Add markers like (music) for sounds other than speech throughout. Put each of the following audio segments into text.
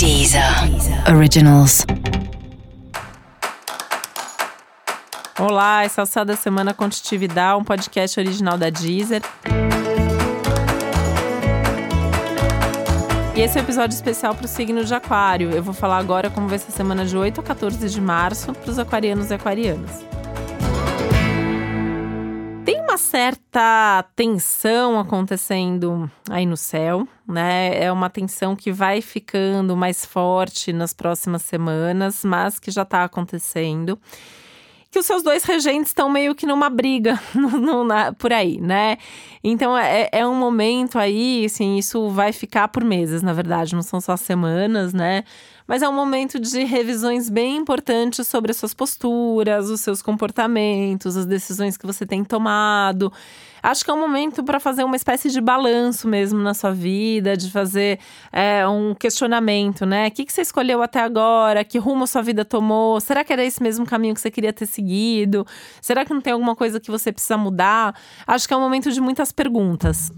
Deezer Originals. Olá, esse é o Céu da Semana Contitividade, um podcast original da Deezer. E esse é um episódio especial para o signo de Aquário. Eu vou falar agora como vai ser a semana de 8 a 14 de março para os aquarianos e aquarianas certa tensão acontecendo aí no céu, né? É uma tensão que vai ficando mais forte nas próximas semanas, mas que já está acontecendo. Que os seus dois regentes estão meio que numa briga (laughs) no, no, na, por aí, né? Então é, é um momento aí, assim, isso vai ficar por meses, na verdade, não são só semanas, né? mas é um momento de revisões bem importantes sobre as suas posturas, os seus comportamentos, as decisões que você tem tomado. Acho que é um momento para fazer uma espécie de balanço mesmo na sua vida, de fazer é, um questionamento, né? O que, que você escolheu até agora? Que rumo sua vida tomou? Será que era esse mesmo caminho que você queria ter seguido? Será que não tem alguma coisa que você precisa mudar? Acho que é um momento de muitas perguntas.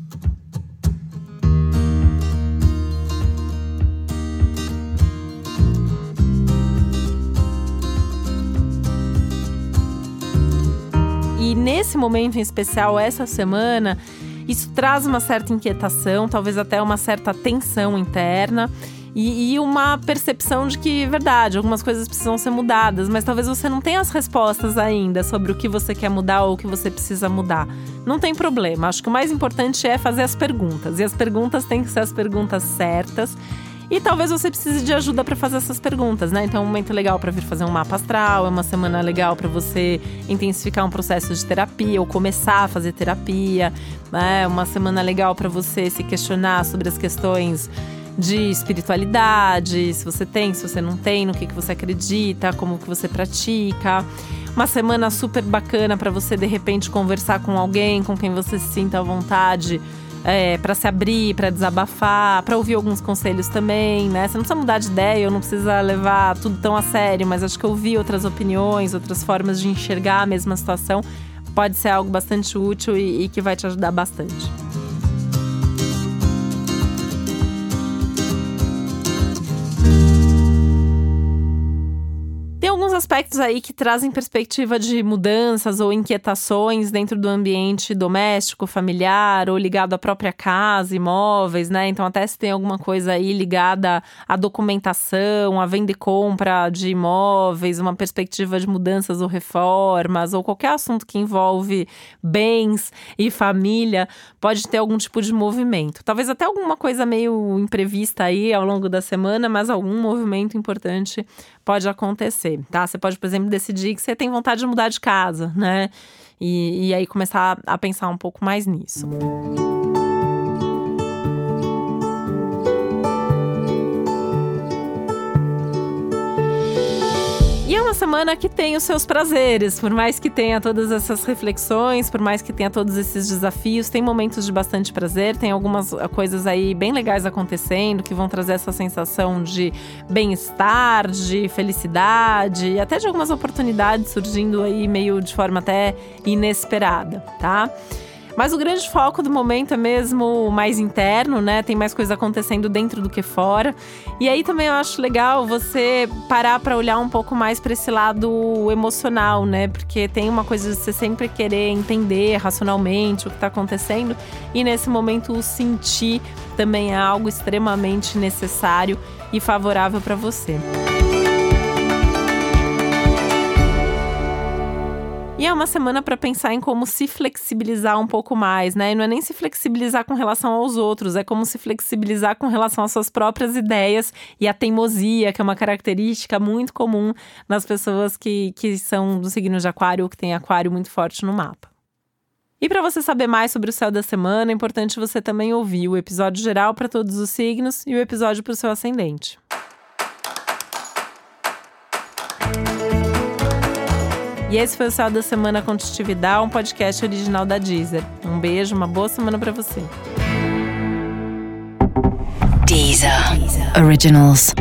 E nesse momento em especial, essa semana, isso traz uma certa inquietação, talvez até uma certa tensão interna. E, e, uma percepção de que, verdade, algumas coisas precisam ser mudadas, mas talvez você não tenha as respostas ainda sobre o que você quer mudar ou o que você precisa mudar. Não tem problema. Acho que o mais importante é fazer as perguntas. E as perguntas têm que ser as perguntas certas e talvez você precise de ajuda para fazer essas perguntas, né? Então é um momento legal para vir fazer um mapa astral, é uma semana legal para você intensificar um processo de terapia ou começar a fazer terapia, né? Uma semana legal para você se questionar sobre as questões de espiritualidade, se você tem, se você não tem, no que, que você acredita, como que você pratica. Uma semana super bacana para você de repente conversar com alguém com quem você se sinta à vontade é, para se abrir, para desabafar, para ouvir alguns conselhos também, né? Você não precisa mudar de ideia, não precisa levar tudo tão a sério, mas acho que ouvir outras opiniões, outras formas de enxergar a mesma situação pode ser algo bastante útil e, e que vai te ajudar bastante. Aspectos aí que trazem perspectiva de mudanças ou inquietações dentro do ambiente doméstico, familiar ou ligado à própria casa, imóveis, né? Então, até se tem alguma coisa aí ligada à documentação, à venda e compra de imóveis, uma perspectiva de mudanças ou reformas, ou qualquer assunto que envolve bens e família, pode ter algum tipo de movimento. Talvez até alguma coisa meio imprevista aí ao longo da semana, mas algum movimento importante pode acontecer, tá? Você pode, por exemplo, decidir que você tem vontade de mudar de casa, né? E, e aí começar a pensar um pouco mais nisso. Uma semana que tem os seus prazeres, por mais que tenha todas essas reflexões, por mais que tenha todos esses desafios, tem momentos de bastante prazer, tem algumas coisas aí bem legais acontecendo que vão trazer essa sensação de bem-estar, de felicidade e até de algumas oportunidades surgindo aí meio de forma até inesperada, tá? Mas o grande foco do momento é mesmo mais interno, né? Tem mais coisa acontecendo dentro do que fora. E aí também eu acho legal você parar para olhar um pouco mais para esse lado emocional, né? Porque tem uma coisa de você sempre querer entender racionalmente o que está acontecendo e nesse momento o sentir também é algo extremamente necessário e favorável para você. E é uma semana para pensar em como se flexibilizar um pouco mais, né? E não é nem se flexibilizar com relação aos outros, é como se flexibilizar com relação às suas próprias ideias e a teimosia, que é uma característica muito comum nas pessoas que, que são do signo de Aquário ou que tem Aquário muito forte no mapa. E para você saber mais sobre o céu da semana, é importante você também ouvir o episódio geral para todos os signos e o episódio para o seu ascendente. E esse foi o Céu da Semana Contitividade, um podcast original da Deezer. Um beijo, uma boa semana para você. Deezer. Deezer. Originals.